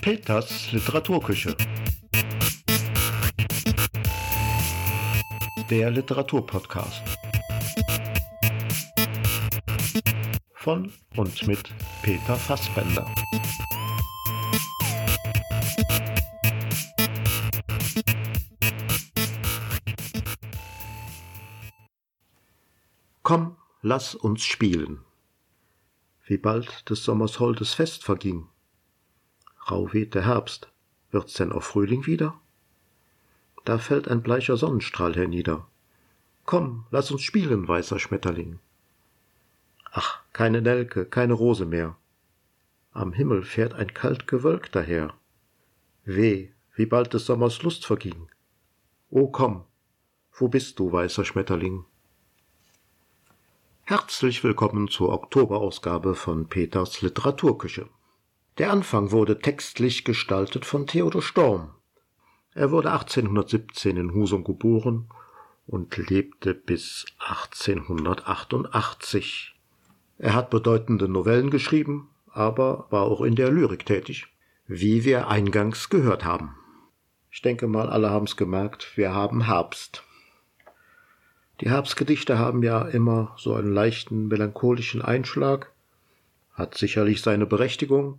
Peters Literaturküche. Der Literaturpodcast. Von und mit Peter Fassbender. Komm, lass uns spielen. Wie bald des Sommers holdes Fest verging. Rau weht der Herbst, wird's denn auch Frühling wieder? Da fällt ein bleicher Sonnenstrahl hernieder. Komm, lass uns spielen, weißer Schmetterling. Ach, keine Nelke, keine Rose mehr. Am Himmel fährt ein kalt Gewölk daher. Weh, wie bald des Sommers Lust verging. O komm, wo bist du, weißer Schmetterling? Herzlich willkommen zur Oktoberausgabe von Peters Literaturküche. Der Anfang wurde textlich gestaltet von Theodor Storm. Er wurde 1817 in Husum geboren und lebte bis 1888. Er hat bedeutende Novellen geschrieben, aber war auch in der Lyrik tätig, wie wir eingangs gehört haben. Ich denke mal, alle haben's gemerkt, wir haben Herbst. Die Herbstgedichte haben ja immer so einen leichten melancholischen Einschlag, hat sicherlich seine Berechtigung.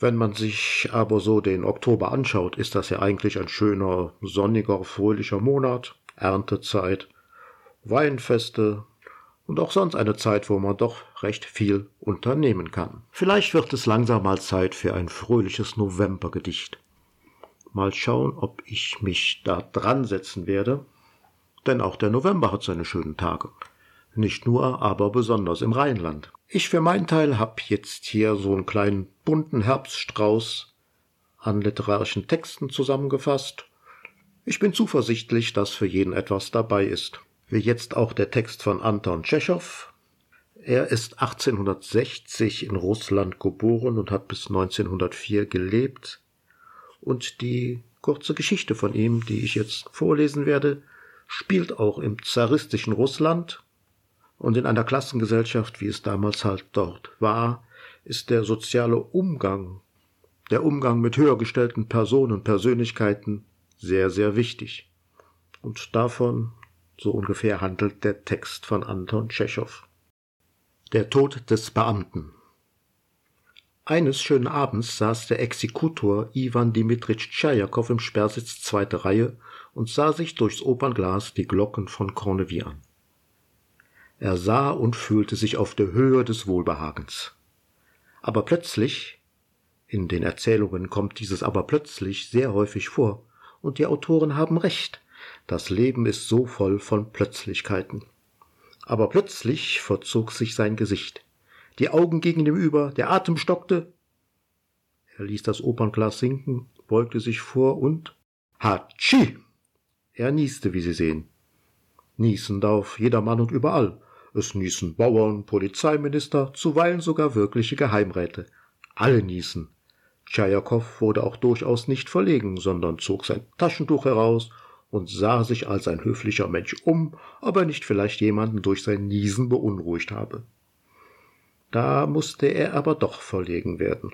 Wenn man sich aber so den Oktober anschaut, ist das ja eigentlich ein schöner, sonniger, fröhlicher Monat, Erntezeit, Weinfeste und auch sonst eine Zeit, wo man doch recht viel unternehmen kann. Vielleicht wird es langsam mal Zeit für ein fröhliches Novembergedicht. Mal schauen, ob ich mich da dran setzen werde denn auch der November hat seine schönen Tage. Nicht nur, aber besonders im Rheinland. Ich für meinen Teil hab jetzt hier so einen kleinen bunten Herbststrauß an literarischen Texten zusammengefasst. Ich bin zuversichtlich, dass für jeden etwas dabei ist. Wie jetzt auch der Text von Anton Tschechow. Er ist 1860 in Russland geboren und hat bis 1904 gelebt. Und die kurze Geschichte von ihm, die ich jetzt vorlesen werde, spielt auch im zaristischen Russland und in einer Klassengesellschaft, wie es damals halt dort war, ist der soziale Umgang, der Umgang mit höher gestellten Personen Persönlichkeiten sehr, sehr wichtig. Und davon so ungefähr handelt der Text von Anton Tschechow. Der Tod des Beamten. Eines schönen Abends saß der Exekutor Iwan Dimitritsch Tschajakow im Sperrsitz zweite Reihe und sah sich durchs Opernglas die Glocken von Corneville an. Er sah und fühlte sich auf der Höhe des Wohlbehagens. Aber plötzlich, in den Erzählungen kommt dieses aber plötzlich sehr häufig vor, und die Autoren haben recht, das Leben ist so voll von Plötzlichkeiten. Aber plötzlich verzog sich sein Gesicht. Die Augen gingen ihm über, der Atem stockte. Er ließ das Opernglas sinken, beugte sich vor und Hatschi! Er nieste, wie Sie sehen. Niesen darf jedermann und überall. Es niesen Bauern, Polizeiminister, zuweilen sogar wirkliche Geheimräte. Alle niesen. Tschajakow wurde auch durchaus nicht verlegen, sondern zog sein Taschentuch heraus und sah sich als ein höflicher Mensch um, ob er nicht vielleicht jemanden durch sein Niesen beunruhigt habe. Da musste er aber doch verlegen werden.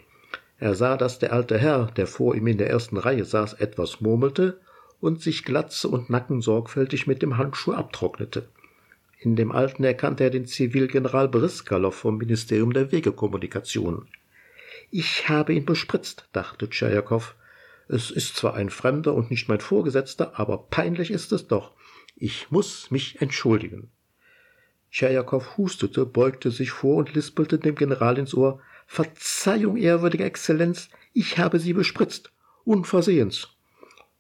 Er sah, dass der alte Herr, der vor ihm in der ersten Reihe saß, etwas murmelte, und sich Glatze und Nacken sorgfältig mit dem Handschuh abtrocknete. In dem Alten erkannte er den Zivilgeneral Briskalow vom Ministerium der Wegekommunikation. Ich habe ihn bespritzt, dachte Tschajakow. Es ist zwar ein Fremder und nicht mein Vorgesetzter, aber peinlich ist es doch. Ich muss mich entschuldigen. Tschajakow hustete, beugte sich vor und lispelte dem General ins Ohr Verzeihung, ehrwürdige Exzellenz, ich habe Sie bespritzt. Unversehens.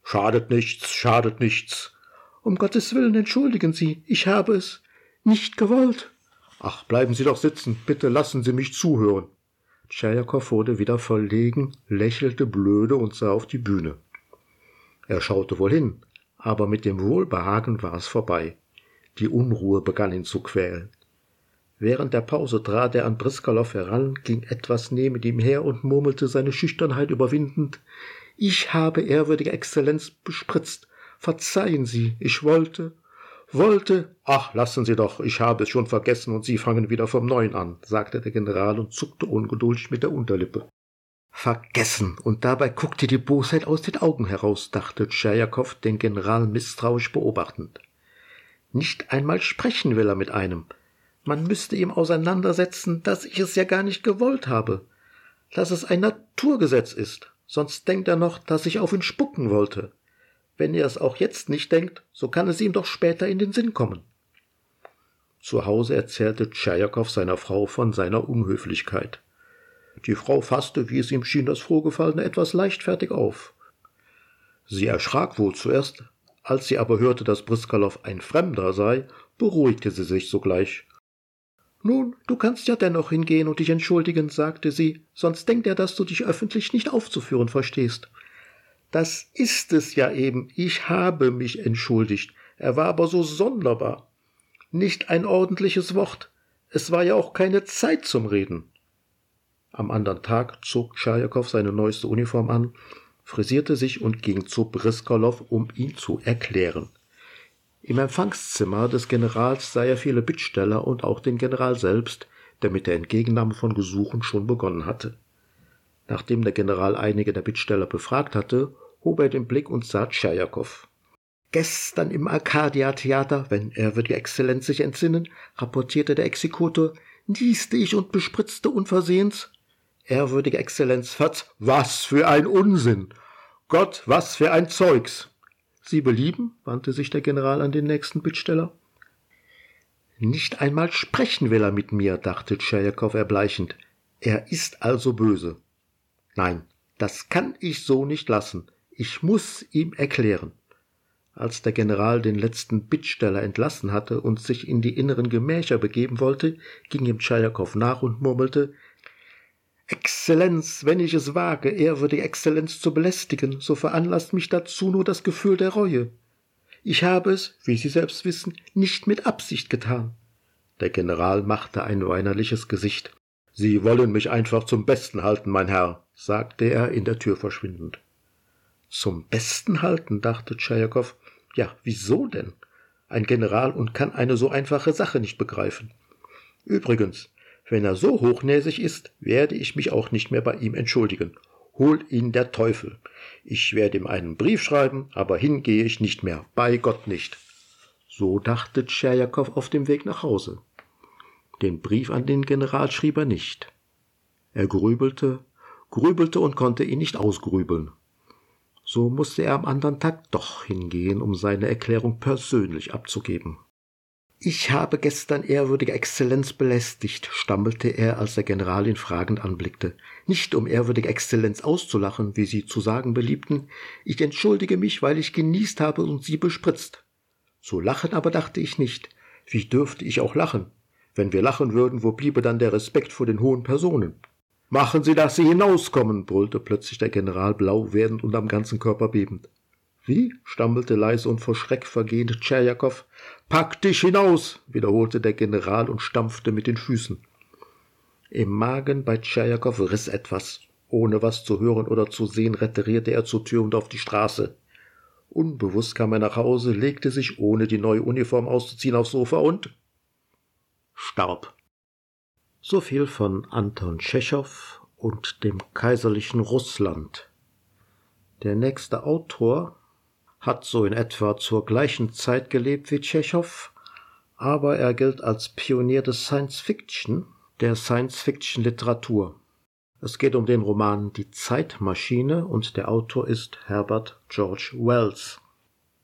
Schadet nichts, schadet nichts. Um Gottes Willen entschuldigen Sie, ich habe es nicht gewollt. Ach, bleiben Sie doch sitzen, bitte lassen Sie mich zuhören. Tschajakow wurde wieder verlegen, lächelte blöde und sah auf die Bühne. Er schaute wohl hin, aber mit dem Wohlbehagen war es vorbei. Die Unruhe begann ihn zu quälen. Während der Pause trat er an Briskalow heran, ging etwas neben ihm her und murmelte seine Schüchternheit überwindend ich habe ehrwürdige Exzellenz bespritzt. Verzeihen Sie, ich wollte, wollte. Ach, lassen Sie doch, ich habe es schon vergessen und Sie fangen wieder vom Neuen an, sagte der General und zuckte ungeduldig mit der Unterlippe. Vergessen, und dabei guckte die Bosheit aus den Augen heraus, dachte Tscherjakow, den General misstrauisch beobachtend. Nicht einmal sprechen will er mit einem. Man müsste ihm auseinandersetzen, dass ich es ja gar nicht gewollt habe, dass es ein Naturgesetz ist, sonst denkt er noch, dass ich auf ihn spucken wollte. Wenn er es auch jetzt nicht denkt, so kann es ihm doch später in den Sinn kommen. Zu Hause erzählte Tscherjakow seiner Frau von seiner Unhöflichkeit. Die Frau fasste, wie es ihm schien, das Vorgefallene etwas leichtfertig auf. Sie erschrak wohl zuerst, als sie aber hörte, dass Briskalow ein Fremder sei, beruhigte sie sich sogleich. Nun, du kannst ja dennoch hingehen und dich entschuldigen, sagte sie, sonst denkt er, dass du dich öffentlich nicht aufzuführen verstehst. Das ist es ja eben. Ich habe mich entschuldigt. Er war aber so sonderbar. Nicht ein ordentliches Wort. Es war ja auch keine Zeit zum Reden. Am anderen Tag zog Tschajakow seine neueste Uniform an, frisierte sich und ging zu Briskolow, um ihn zu erklären. Im Empfangszimmer des Generals sah er viele Bittsteller und auch den General selbst, der mit der Entgegennahme von Gesuchen schon begonnen hatte. Nachdem der General einige der Bittsteller befragt hatte, hob er den Blick und sah Tschajakow. Gestern im Arkadia-Theater, wenn wird die Exzellenz sich entsinnen, rapportierte der Exekutor, nieste ich und bespritzte unversehens. Ehrwürdige Exzellenz, Fatz, was für ein Unsinn! Gott, was für ein Zeugs! Sie belieben? wandte sich der General an den nächsten Bittsteller. Nicht einmal sprechen will er mit mir, dachte Tschajakow erbleichend. Er ist also böse. Nein, das kann ich so nicht lassen. Ich muss ihm erklären. Als der General den letzten Bittsteller entlassen hatte und sich in die inneren Gemächer begeben wollte, ging ihm Tschajakow nach und murmelte Exzellenz, wenn ich es wage, ehrwürdige Exzellenz zu belästigen, so veranlasst mich dazu nur das Gefühl der Reue. Ich habe es, wie Sie selbst wissen, nicht mit Absicht getan. Der General machte ein weinerliches Gesicht. Sie wollen mich einfach zum Besten halten, mein Herr, sagte er in der Tür verschwindend. Zum Besten halten, dachte Tschajakow. Ja, wieso denn? Ein General und kann eine so einfache Sache nicht begreifen. Übrigens, wenn er so hochnäsig ist, werde ich mich auch nicht mehr bei ihm entschuldigen. Hol ihn der Teufel. Ich werde ihm einen Brief schreiben, aber hingehe ich nicht mehr, bei Gott nicht. So dachte Tscherjakow auf dem Weg nach Hause. Den Brief an den General schrieb er nicht. Er grübelte, grübelte und konnte ihn nicht ausgrübeln. So musste er am anderen Tag doch hingehen, um seine Erklärung persönlich abzugeben. Ich habe gestern ehrwürdige Exzellenz belästigt, stammelte er, als der General ihn fragend anblickte. Nicht um ehrwürdige Exzellenz auszulachen, wie Sie zu sagen beliebten. Ich entschuldige mich, weil ich genießt habe und Sie bespritzt. Zu lachen aber dachte ich nicht. Wie dürfte ich auch lachen? Wenn wir lachen würden, wo bliebe dann der Respekt vor den hohen Personen? Machen Sie, dass Sie hinauskommen, brüllte plötzlich der General blau werdend und am ganzen Körper bebend. Wie? stammelte leise und vor Schreck vergehend Tscherjakow. Pack dich hinaus, wiederholte der General und stampfte mit den Füßen. Im Magen bei Tscherjakow riss etwas. Ohne was zu hören oder zu sehen, reterierte er zur Tür und auf die Straße. Unbewusst kam er nach Hause, legte sich, ohne die neue Uniform auszuziehen, aufs Sofa und starb. So viel von Anton Tschechow und dem kaiserlichen Russland. Der nächste Autor hat so in etwa zur gleichen Zeit gelebt wie Tschechow, aber er gilt als Pionier des Science Fiction, der Science Fiction Literatur. Es geht um den Roman Die Zeitmaschine und der Autor ist Herbert George Wells.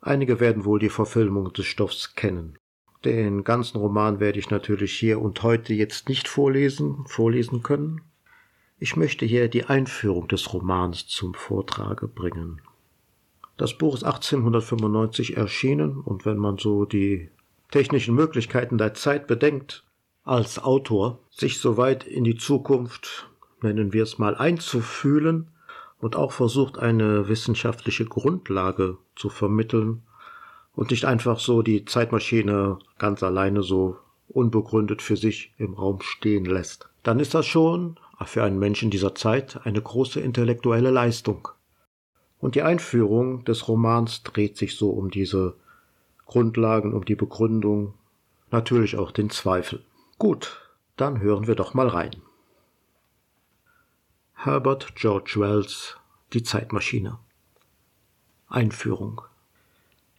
Einige werden wohl die Verfilmung des Stoffs kennen. Den ganzen Roman werde ich natürlich hier und heute jetzt nicht vorlesen, vorlesen können. Ich möchte hier die Einführung des Romans zum Vortrage bringen. Das Buch ist 1895 erschienen und wenn man so die technischen Möglichkeiten der Zeit bedenkt, als Autor sich so weit in die Zukunft, nennen wir es mal, einzufühlen und auch versucht, eine wissenschaftliche Grundlage zu vermitteln, und nicht einfach so die Zeitmaschine ganz alleine so unbegründet für sich im Raum stehen lässt. Dann ist das schon für einen Menschen dieser Zeit eine große intellektuelle Leistung. Und die Einführung des Romans dreht sich so um diese Grundlagen um die Begründung, natürlich auch den Zweifel. Gut, dann hören wir doch mal rein. Herbert George Wells Die Zeitmaschine Einführung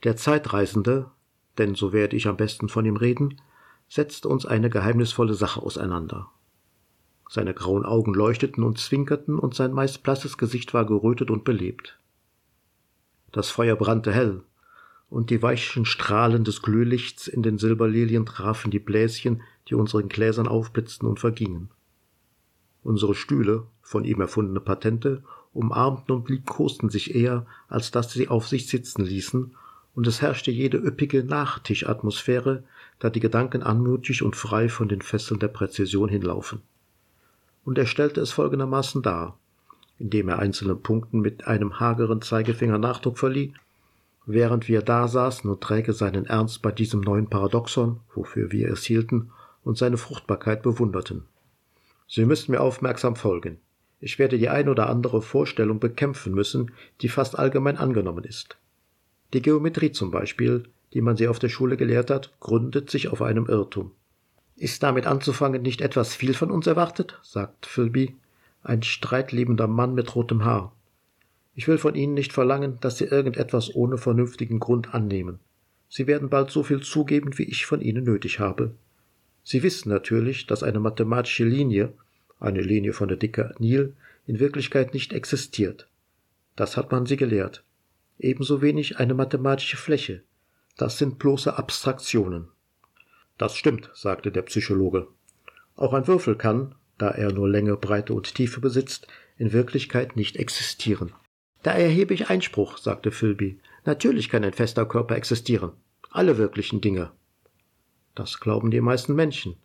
Der Zeitreisende, denn so werde ich am besten von ihm reden, setzt uns eine geheimnisvolle Sache auseinander. Seine grauen Augen leuchteten und zwinkerten, und sein meist blasses Gesicht war gerötet und belebt. Das Feuer brannte hell, und die weichen Strahlen des Glühlichts in den Silberlilien trafen die Bläschen, die unseren Gläsern aufblitzten und vergingen. Unsere Stühle, von ihm erfundene Patente, umarmten und liebkosten sich eher, als dass sie auf sich sitzen ließen, und es herrschte jede üppige Nachtischatmosphäre, da die Gedanken anmutig und frei von den Fesseln der Präzision hinlaufen. Und er stellte es folgendermaßen dar, indem er einzelnen Punkten mit einem hageren Zeigefinger Nachdruck verlieh, während wir da saßen und träge seinen Ernst bei diesem neuen Paradoxon, wofür wir es hielten, und seine Fruchtbarkeit bewunderten. Sie müssen mir aufmerksam folgen. Ich werde die ein oder andere Vorstellung bekämpfen müssen, die fast allgemein angenommen ist. Die Geometrie zum Beispiel, die man sie auf der Schule gelehrt hat, gründet sich auf einem Irrtum. Ist damit anzufangen nicht etwas viel von uns erwartet? sagt Philby, ein streitliebender Mann mit rotem Haar. Ich will von Ihnen nicht verlangen, dass Sie irgendetwas ohne vernünftigen Grund annehmen. Sie werden bald so viel zugeben, wie ich von Ihnen nötig habe. Sie wissen natürlich, dass eine mathematische Linie, eine Linie von der Dicke Nil, in Wirklichkeit nicht existiert. Das hat man Sie gelehrt. Ebenso wenig eine mathematische Fläche. Das sind bloße Abstraktionen. Das stimmt, sagte der Psychologe. Auch ein Würfel kann, da er nur Länge, Breite und Tiefe besitzt, in Wirklichkeit nicht existieren. Da erhebe ich Einspruch, sagte Philby. Natürlich kann ein fester Körper existieren. Alle wirklichen Dinge. Das glauben die meisten Menschen.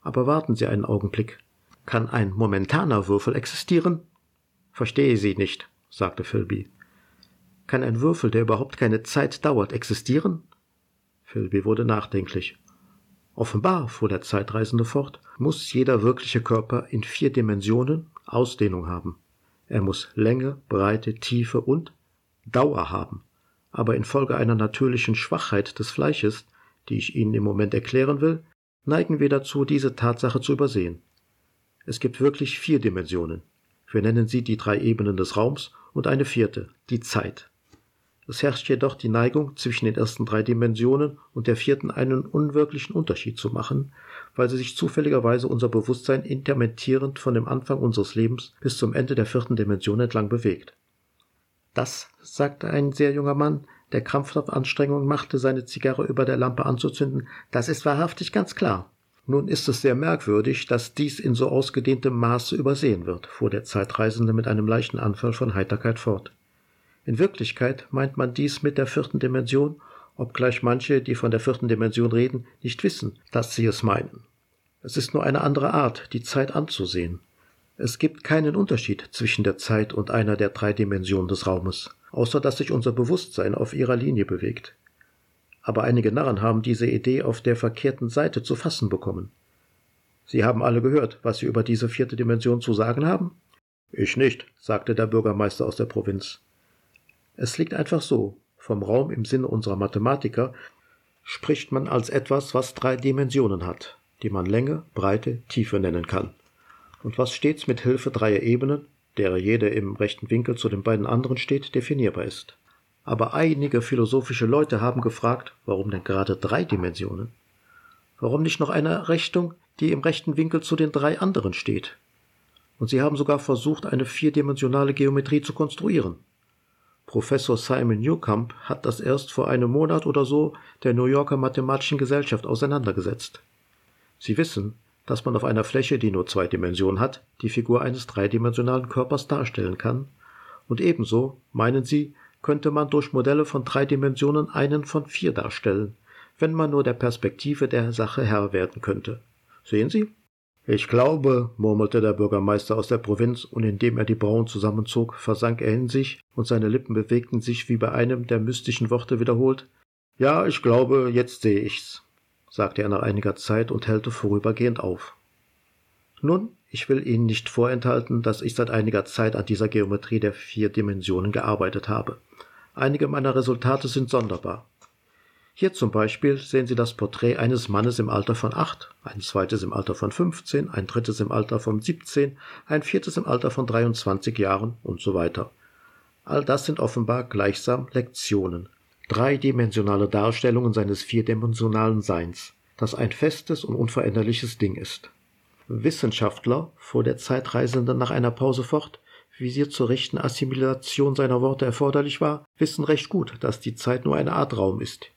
Aber warten Sie einen Augenblick. Kann ein momentaner Würfel existieren? Verstehe Sie nicht, sagte Philby. Kann ein Würfel, der überhaupt keine Zeit dauert, existieren? Philby wurde nachdenklich. Offenbar, fuhr der Zeitreisende fort, muss jeder wirkliche Körper in vier Dimensionen Ausdehnung haben. Er muss Länge, Breite, Tiefe und Dauer haben. Aber infolge einer natürlichen Schwachheit des Fleisches, die ich Ihnen im Moment erklären will, neigen wir dazu, diese Tatsache zu übersehen. Es gibt wirklich vier Dimensionen. Wir nennen sie die drei Ebenen des Raums und eine vierte, die Zeit. Es herrscht jedoch die Neigung, zwischen den ersten drei Dimensionen und der vierten einen unwirklichen Unterschied zu machen, weil sie sich zufälligerweise unser Bewusstsein intermittierend von dem Anfang unseres Lebens bis zum Ende der vierten Dimension entlang bewegt. Das, sagte ein sehr junger Mann, der krampfhaft Anstrengungen machte, seine Zigarre über der Lampe anzuzünden, das ist wahrhaftig ganz klar. Nun ist es sehr merkwürdig, dass dies in so ausgedehntem Maße übersehen wird, fuhr der Zeitreisende mit einem leichten Anfall von Heiterkeit fort. In Wirklichkeit meint man dies mit der vierten Dimension, obgleich manche, die von der vierten Dimension reden, nicht wissen, dass sie es meinen. Es ist nur eine andere Art, die Zeit anzusehen. Es gibt keinen Unterschied zwischen der Zeit und einer der drei Dimensionen des Raumes, außer dass sich unser Bewusstsein auf ihrer Linie bewegt. Aber einige Narren haben diese Idee auf der verkehrten Seite zu fassen bekommen. Sie haben alle gehört, was Sie über diese vierte Dimension zu sagen haben? Ich nicht, sagte der Bürgermeister aus der Provinz. Es liegt einfach so. Vom Raum im Sinne unserer Mathematiker spricht man als etwas, was drei Dimensionen hat, die man Länge, Breite, Tiefe nennen kann. Und was stets mit Hilfe dreier Ebenen, derer jede im rechten Winkel zu den beiden anderen steht, definierbar ist. Aber einige philosophische Leute haben gefragt, warum denn gerade drei Dimensionen? Warum nicht noch eine Richtung, die im rechten Winkel zu den drei anderen steht? Und sie haben sogar versucht, eine vierdimensionale Geometrie zu konstruieren. Professor Simon Newcomb hat das erst vor einem Monat oder so der New Yorker Mathematischen Gesellschaft auseinandergesetzt. Sie wissen, dass man auf einer Fläche, die nur zwei Dimensionen hat, die Figur eines dreidimensionalen Körpers darstellen kann, und ebenso, meinen sie, könnte man durch Modelle von drei Dimensionen einen von vier darstellen, wenn man nur der Perspektive der Sache Herr werden könnte. Sehen Sie? Ich glaube, murmelte der Bürgermeister aus der Provinz, und indem er die Brauen zusammenzog, versank er in sich, und seine Lippen bewegten sich wie bei einem der mystischen Worte wiederholt. Ja, ich glaube, jetzt sehe ich's, sagte er nach einiger Zeit und hellte vorübergehend auf. Nun, ich will Ihnen nicht vorenthalten, dass ich seit einiger Zeit an dieser Geometrie der vier Dimensionen gearbeitet habe. Einige meiner Resultate sind sonderbar. Hier zum Beispiel sehen Sie das Porträt eines Mannes im Alter von acht, ein zweites im Alter von 15, ein drittes im Alter von 17, ein viertes im Alter von 23 Jahren und so weiter. All das sind offenbar gleichsam Lektionen, dreidimensionale Darstellungen seines vierdimensionalen Seins, das ein festes und unveränderliches Ding ist. Wissenschaftler, fuhr der Zeitreisende nach einer Pause fort, wie sie zur rechten Assimilation seiner Worte erforderlich war, wissen recht gut, dass die Zeit nur eine Art Raum ist.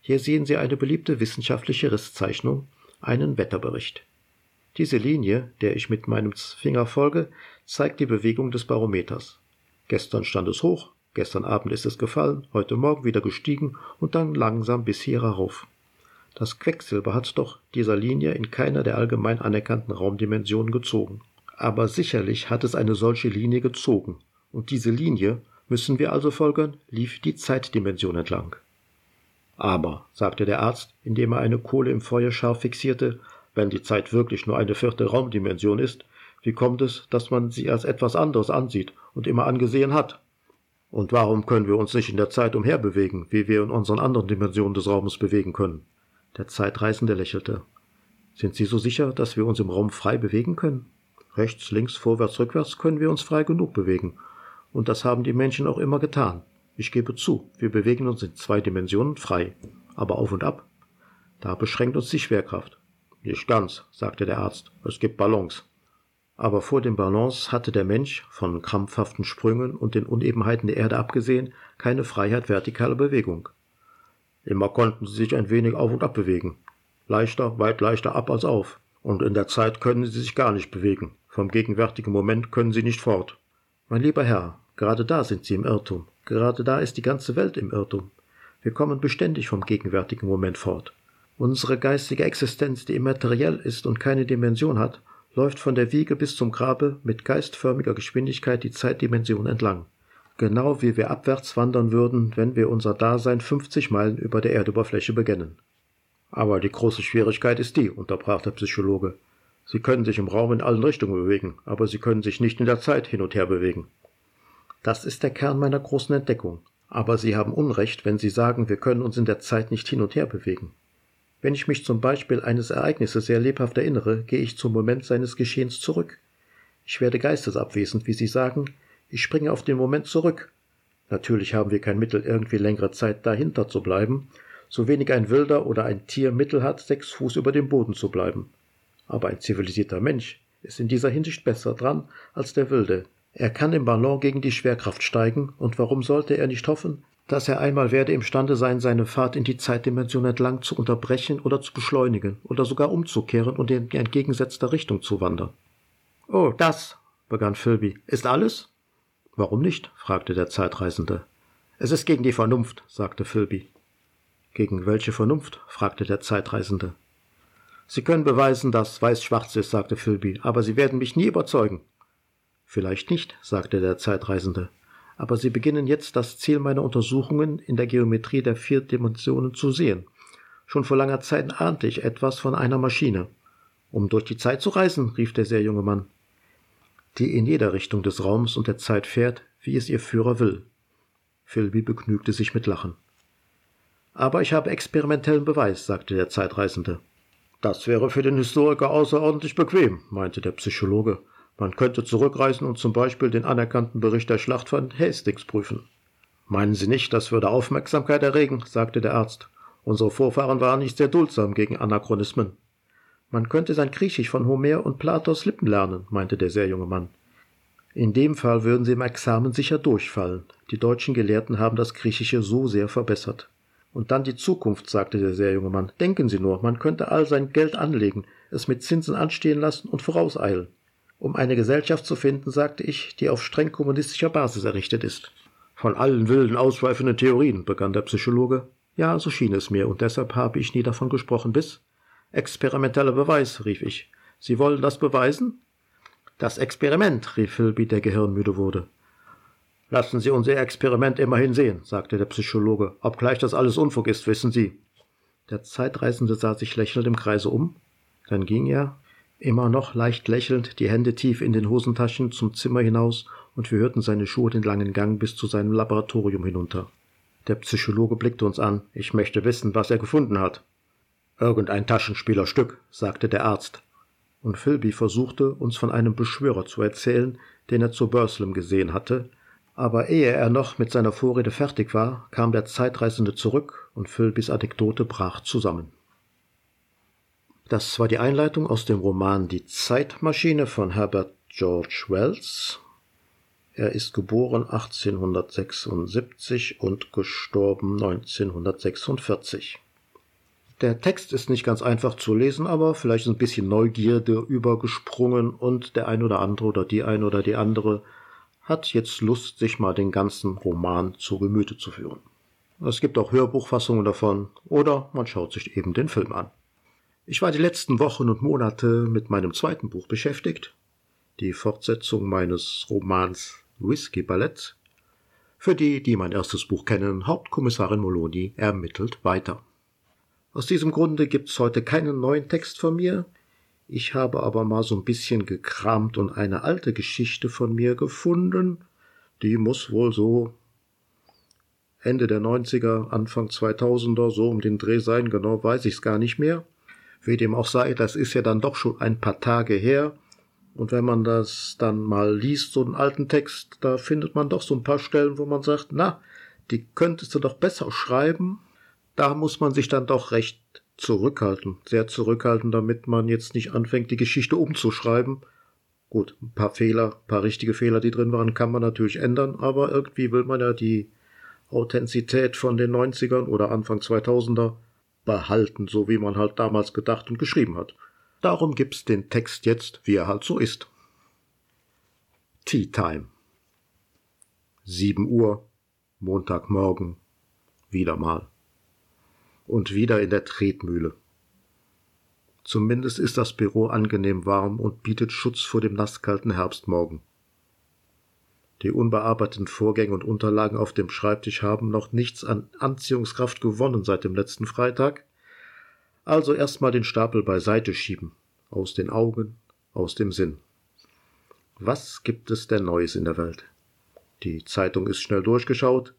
Hier sehen Sie eine beliebte wissenschaftliche Risszeichnung, einen Wetterbericht. Diese Linie, der ich mit meinem Finger folge, zeigt die Bewegung des Barometers. Gestern stand es hoch, gestern Abend ist es gefallen, heute Morgen wieder gestiegen und dann langsam bis hier herauf. Das Quecksilber hat doch dieser Linie in keiner der allgemein anerkannten Raumdimensionen gezogen. Aber sicherlich hat es eine solche Linie gezogen, und diese Linie, müssen wir also folgern, lief die Zeitdimension entlang. Aber, sagte der Arzt, indem er eine Kohle im Feuer scharf fixierte, wenn die Zeit wirklich nur eine vierte Raumdimension ist, wie kommt es, dass man sie als etwas anderes ansieht und immer angesehen hat? Und warum können wir uns nicht in der Zeit umherbewegen, wie wir in unseren anderen Dimensionen des Raumes bewegen können? Der Zeitreisende lächelte. Sind Sie so sicher, dass wir uns im Raum frei bewegen können? Rechts, links, vorwärts, rückwärts können wir uns frei genug bewegen. Und das haben die Menschen auch immer getan. Ich gebe zu, wir bewegen uns in zwei Dimensionen frei. Aber auf und ab? Da beschränkt uns die Schwerkraft. Nicht ganz, sagte der Arzt. Es gibt Ballons. Aber vor den Ballons hatte der Mensch, von krampfhaften Sprüngen und den Unebenheiten der Erde abgesehen, keine Freiheit vertikaler Bewegung. Immer konnten sie sich ein wenig auf und ab bewegen. Leichter, weit leichter ab als auf. Und in der Zeit können sie sich gar nicht bewegen. Vom gegenwärtigen Moment können sie nicht fort. Mein lieber Herr, gerade da sind Sie im Irrtum. Gerade da ist die ganze Welt im Irrtum. Wir kommen beständig vom gegenwärtigen Moment fort. Unsere geistige Existenz, die immateriell ist und keine Dimension hat, läuft von der Wiege bis zum Grabe mit geistförmiger Geschwindigkeit die Zeitdimension entlang. Genau wie wir abwärts wandern würden, wenn wir unser Dasein 50 Meilen über der Erdoberfläche beginnen. Aber die große Schwierigkeit ist die, unterbrach der Psychologe. Sie können sich im Raum in allen Richtungen bewegen, aber Sie können sich nicht in der Zeit hin und her bewegen. Das ist der Kern meiner großen Entdeckung. Aber Sie haben Unrecht, wenn Sie sagen, wir können uns in der Zeit nicht hin und her bewegen. Wenn ich mich zum Beispiel eines Ereignisses sehr lebhaft erinnere, gehe ich zum Moment seines Geschehens zurück. Ich werde geistesabwesend, wie Sie sagen, ich springe auf den Moment zurück. Natürlich haben wir kein Mittel, irgendwie längere Zeit dahinter zu bleiben, so wenig ein Wilder oder ein Tier Mittel hat, sechs Fuß über dem Boden zu bleiben. Aber ein zivilisierter Mensch ist in dieser Hinsicht besser dran als der Wilde, er kann im Ballon gegen die Schwerkraft steigen, und warum sollte er nicht hoffen, dass er einmal werde imstande sein, seine Fahrt in die Zeitdimension entlang zu unterbrechen oder zu beschleunigen oder sogar umzukehren und in entgegengesetzter Richtung zu wandern? Oh, das, begann Philby, ist alles? Warum nicht? fragte der Zeitreisende. Es ist gegen die Vernunft, sagte Philby. Gegen welche Vernunft? fragte der Zeitreisende. Sie können beweisen, dass weiß schwarz ist, sagte Philby, aber Sie werden mich nie überzeugen. Vielleicht nicht, sagte der Zeitreisende, aber Sie beginnen jetzt das Ziel meiner Untersuchungen in der Geometrie der vier Dimensionen zu sehen. Schon vor langer Zeit ahnte ich etwas von einer Maschine. Um durch die Zeit zu reisen, rief der sehr junge Mann, die in jeder Richtung des Raums und der Zeit fährt, wie es ihr Führer will. Philby begnügte sich mit Lachen. Aber ich habe experimentellen Beweis, sagte der Zeitreisende. Das wäre für den Historiker außerordentlich bequem, meinte der Psychologe. Man könnte zurückreisen und zum Beispiel den anerkannten Bericht der Schlacht von Hastings prüfen. Meinen Sie nicht, das würde Aufmerksamkeit erregen, sagte der Arzt. Unsere Vorfahren waren nicht sehr duldsam gegen Anachronismen. Man könnte sein Griechisch von Homer und Platos Lippen lernen, meinte der sehr junge Mann. In dem Fall würden Sie im Examen sicher durchfallen. Die deutschen Gelehrten haben das Griechische so sehr verbessert. Und dann die Zukunft, sagte der sehr junge Mann. Denken Sie nur, man könnte all sein Geld anlegen, es mit Zinsen anstehen lassen und vorauseilen um eine Gesellschaft zu finden, sagte ich, die auf streng kommunistischer Basis errichtet ist. Von allen wilden, ausschweifenden Theorien, begann der Psychologe. Ja, so schien es mir, und deshalb habe ich nie davon gesprochen, bis. Experimenteller Beweis, rief ich. Sie wollen das beweisen? Das Experiment, rief Philby, der gehirnmüde wurde. Lassen Sie unser Experiment immerhin sehen, sagte der Psychologe, obgleich das alles Unfug ist, wissen Sie. Der Zeitreisende sah sich lächelnd im Kreise um, dann ging er, Immer noch leicht lächelnd, die Hände tief in den Hosentaschen zum Zimmer hinaus, und wir hörten seine Schuhe den langen Gang bis zu seinem Laboratorium hinunter. Der Psychologe blickte uns an. Ich möchte wissen, was er gefunden hat. Irgendein Taschenspielerstück, sagte der Arzt. Und Philby versuchte, uns von einem Beschwörer zu erzählen, den er zu Burslem gesehen hatte, aber ehe er noch mit seiner Vorrede fertig war, kam der Zeitreisende zurück und Philbys Anekdote brach zusammen. Das war die Einleitung aus dem Roman Die Zeitmaschine von Herbert George Wells. Er ist geboren 1876 und gestorben 1946. Der Text ist nicht ganz einfach zu lesen, aber vielleicht ein bisschen Neugierde übergesprungen und der ein oder andere oder die ein oder die andere hat jetzt Lust, sich mal den ganzen Roman zu Gemüte zu führen. Es gibt auch Hörbuchfassungen davon oder man schaut sich eben den Film an. Ich war die letzten Wochen und Monate mit meinem zweiten Buch beschäftigt, die Fortsetzung meines Romans Whisky Ballett. Für die, die mein erstes Buch kennen, Hauptkommissarin Moloni ermittelt weiter. Aus diesem Grunde gibt's heute keinen neuen Text von mir. Ich habe aber mal so ein bisschen gekramt und eine alte Geschichte von mir gefunden. Die muss wohl so Ende der 90er, Anfang 2000er, so um den Dreh sein, genau weiß ich's gar nicht mehr. Wie dem auch sei, das ist ja dann doch schon ein paar Tage her. Und wenn man das dann mal liest, so einen alten Text, da findet man doch so ein paar Stellen, wo man sagt, na, die könntest du doch besser schreiben da muss man sich dann doch recht zurückhalten, sehr zurückhalten, damit man jetzt nicht anfängt, die Geschichte umzuschreiben. Gut, ein paar Fehler, ein paar richtige Fehler, die drin waren, kann man natürlich ändern, aber irgendwie will man ja die Authentizität von den 90ern oder Anfang 2000er behalten, so wie man halt damals gedacht und geschrieben hat. Darum gibt's den Text jetzt, wie er halt so ist. Tea Time. 7 Uhr, Montagmorgen, wieder mal und wieder in der Tretmühle. Zumindest ist das Büro angenehm warm und bietet Schutz vor dem nasskalten Herbstmorgen. Die unbearbeiteten Vorgänge und Unterlagen auf dem Schreibtisch haben noch nichts an Anziehungskraft gewonnen seit dem letzten Freitag. Also erstmal den Stapel beiseite schieben. Aus den Augen, aus dem Sinn. Was gibt es denn Neues in der Welt? Die Zeitung ist schnell durchgeschaut,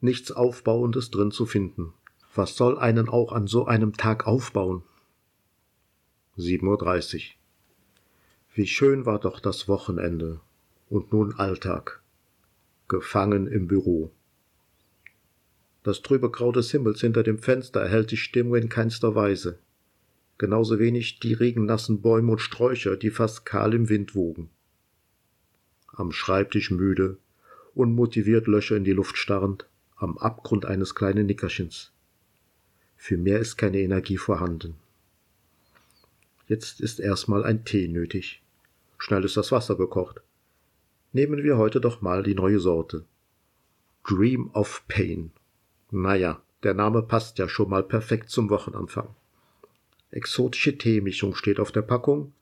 nichts Aufbauendes drin zu finden. Was soll einen auch an so einem Tag aufbauen? 7.30 Uhr. Wie schön war doch das Wochenende und nun Alltag. Gefangen im Büro. Das trübe Grau des Himmels hinter dem Fenster erhält die Stimmung in keinster Weise. Genauso wenig die regennassen Bäume und Sträucher, die fast kahl im Wind wogen. Am Schreibtisch müde, unmotiviert Löcher in die Luft starrend, am Abgrund eines kleinen Nickerchens. Für mehr ist keine Energie vorhanden. Jetzt ist erstmal ein Tee nötig. Schnell ist das Wasser gekocht. Nehmen wir heute doch mal die neue Sorte. Dream of Pain. Naja, der Name passt ja schon mal perfekt zum Wochenanfang. Exotische Teemischung steht auf der Packung,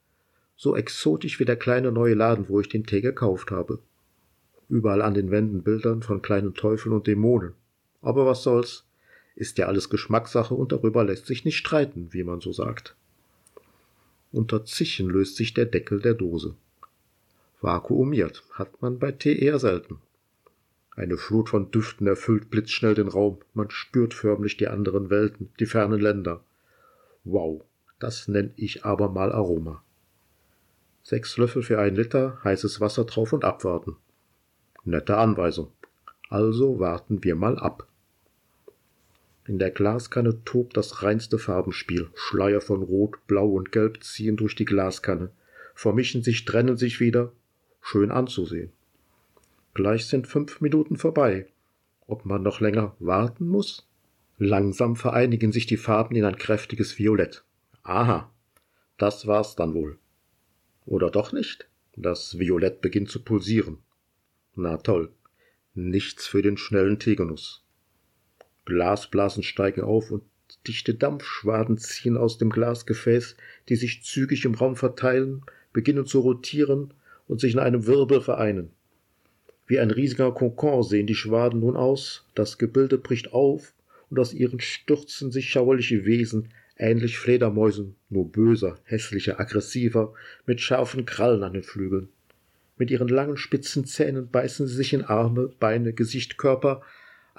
so exotisch wie der kleine neue Laden, wo ich den Tee gekauft habe. Überall an den Wänden Bildern von kleinen Teufeln und Dämonen. Aber was soll's? ist ja alles Geschmackssache und darüber lässt sich nicht streiten, wie man so sagt. Unter Zischen löst sich der Deckel der Dose. Vakuumiert hat man bei Tee eher selten. Eine Flut von Düften erfüllt blitzschnell den Raum. Man spürt förmlich die anderen Welten, die fernen Länder. Wow, das nenn ich aber mal Aroma. Sechs Löffel für ein Liter, heißes Wasser drauf und abwarten. Nette Anweisung. Also warten wir mal ab. In der Glaskanne tobt das reinste Farbenspiel. Schleier von Rot, Blau und Gelb ziehen durch die Glaskanne, vermischen sich, trennen sich wieder. Schön anzusehen. Gleich sind fünf Minuten vorbei. Ob man noch länger warten muss? Langsam vereinigen sich die Farben in ein kräftiges Violett. Aha, das war's dann wohl. Oder doch nicht? Das Violett beginnt zu pulsieren. Na toll. Nichts für den schnellen Tegenuss. Glasblasen steigen auf und dichte Dampfschwaden ziehen aus dem Glasgefäß, die sich zügig im Raum verteilen, beginnen zu rotieren und sich in einem Wirbel vereinen. Wie ein riesiger Kokon sehen die Schwaden nun aus, das Gebilde bricht auf, und aus ihren stürzen sich schauerliche Wesen, ähnlich Fledermäusen, nur böser, hässlicher, aggressiver, mit scharfen Krallen an den Flügeln. Mit ihren langen spitzen Zähnen beißen sie sich in Arme, Beine, Gesicht, Körper,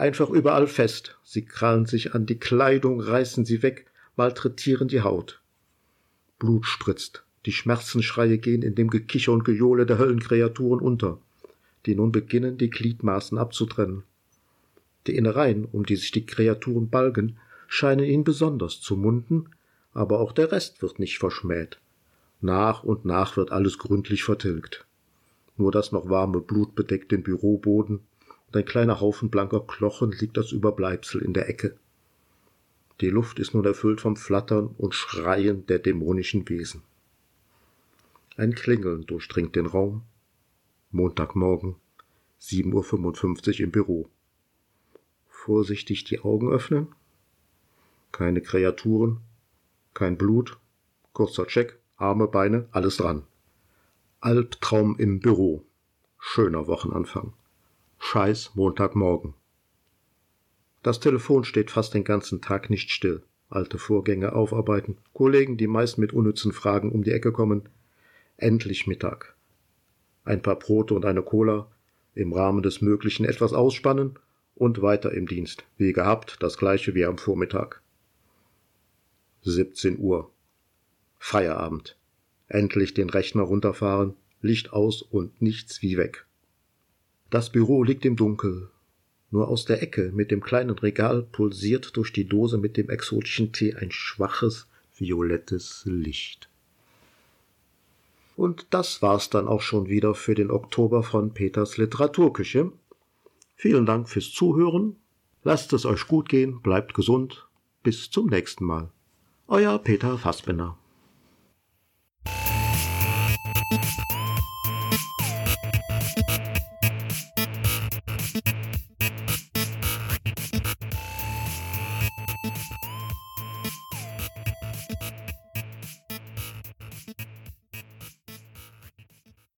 Einfach überall fest. Sie krallen sich an die Kleidung, reißen sie weg, malträtieren die Haut. Blut spritzt. Die Schmerzensschreie gehen in dem Gekicher und Gejohle der Höllenkreaturen unter, die nun beginnen, die Gliedmaßen abzutrennen. Die Innereien, um die sich die Kreaturen balgen, scheinen ihn besonders zu munden, aber auch der Rest wird nicht verschmäht. Nach und nach wird alles gründlich vertilgt. Nur das noch warme Blut bedeckt den Büroboden und ein kleiner Haufen blanker Knochen liegt als Überbleibsel in der Ecke. Die Luft ist nun erfüllt vom Flattern und Schreien der dämonischen Wesen. Ein Klingeln durchdringt den Raum. Montagmorgen, 7.55 Uhr im Büro. Vorsichtig die Augen öffnen. Keine Kreaturen, kein Blut. Kurzer Check, Arme, Beine, alles dran. Albtraum im Büro. Schöner Wochenanfang. Scheiß Montagmorgen. Das Telefon steht fast den ganzen Tag nicht still. Alte Vorgänge aufarbeiten, Kollegen, die meist mit unnützen Fragen um die Ecke kommen. Endlich Mittag. Ein paar Brote und eine Cola, im Rahmen des Möglichen etwas ausspannen und weiter im Dienst. Wie gehabt, das gleiche wie am Vormittag. 17 Uhr. Feierabend. Endlich den Rechner runterfahren, Licht aus und nichts wie weg. Das Büro liegt im Dunkel, nur aus der Ecke mit dem kleinen Regal pulsiert durch die Dose mit dem exotischen Tee ein schwaches, violettes Licht. Und das war's dann auch schon wieder für den Oktober von Peters Literaturküche. Vielen Dank fürs Zuhören. Lasst es euch gut gehen, bleibt gesund. Bis zum nächsten Mal. Euer Peter Fassbinder.